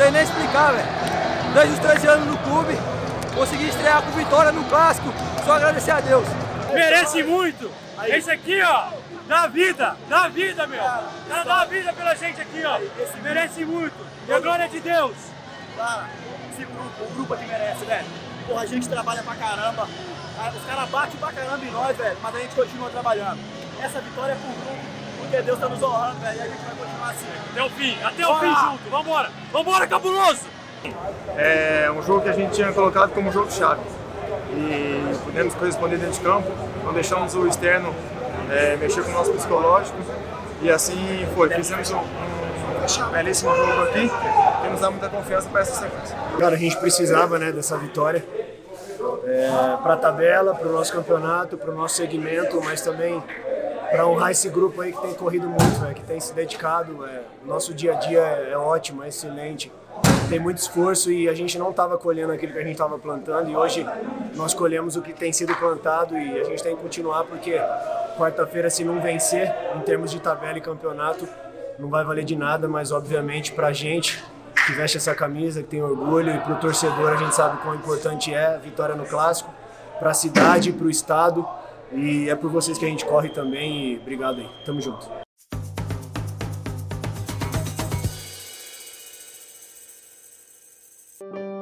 lá, velho. Desde os 13 anos no clube, consegui estrear com vitória no clássico. Só agradecer a Deus. Merece muito. Esse aqui, ó, dá vida, dá vida, meu. Cara, dá vida pela gente aqui, ó. Merece muito. E a glória é de Deus. Cara, esse grupo, o grupo aqui merece, velho. Porra, a gente trabalha pra caramba. Ah, Os caras batem pra caramba em nós, velho, mas a gente continua trabalhando. Essa vitória é pro grupo, porque Deus tá nos honrando, velho, e a gente vai continuar assim. Até o fim, até o Bora! fim junto. Vambora, vambora, cabuloso. É um jogo que a gente tinha colocado como jogo chave e pudemos corresponder dentro de campo, não deixamos o externo é, mexer com o nosso psicológico e assim foi. Fizemos um, um belíssimo jogo aqui que nos dá muita confiança para essa sequência. Cara, a gente precisava né, dessa vitória é, para a tabela, para o nosso campeonato, para o nosso segmento, mas também para honrar esse grupo aí que tem corrido muito, né, que tem se dedicado. É, nosso dia a dia é, é ótimo, é excelente. Tem muito esforço e a gente não estava colhendo aquilo que a gente estava plantando e hoje nós colhemos o que tem sido plantado e a gente tem que continuar porque quarta-feira se não vencer em termos de tabela e campeonato não vai valer de nada, mas obviamente para a gente que veste essa camisa, que tem orgulho, e para o torcedor a gente sabe quão importante é a vitória no clássico, para a cidade, para o estado, e é por vocês que a gente corre também. E obrigado aí, tamo junto. Thank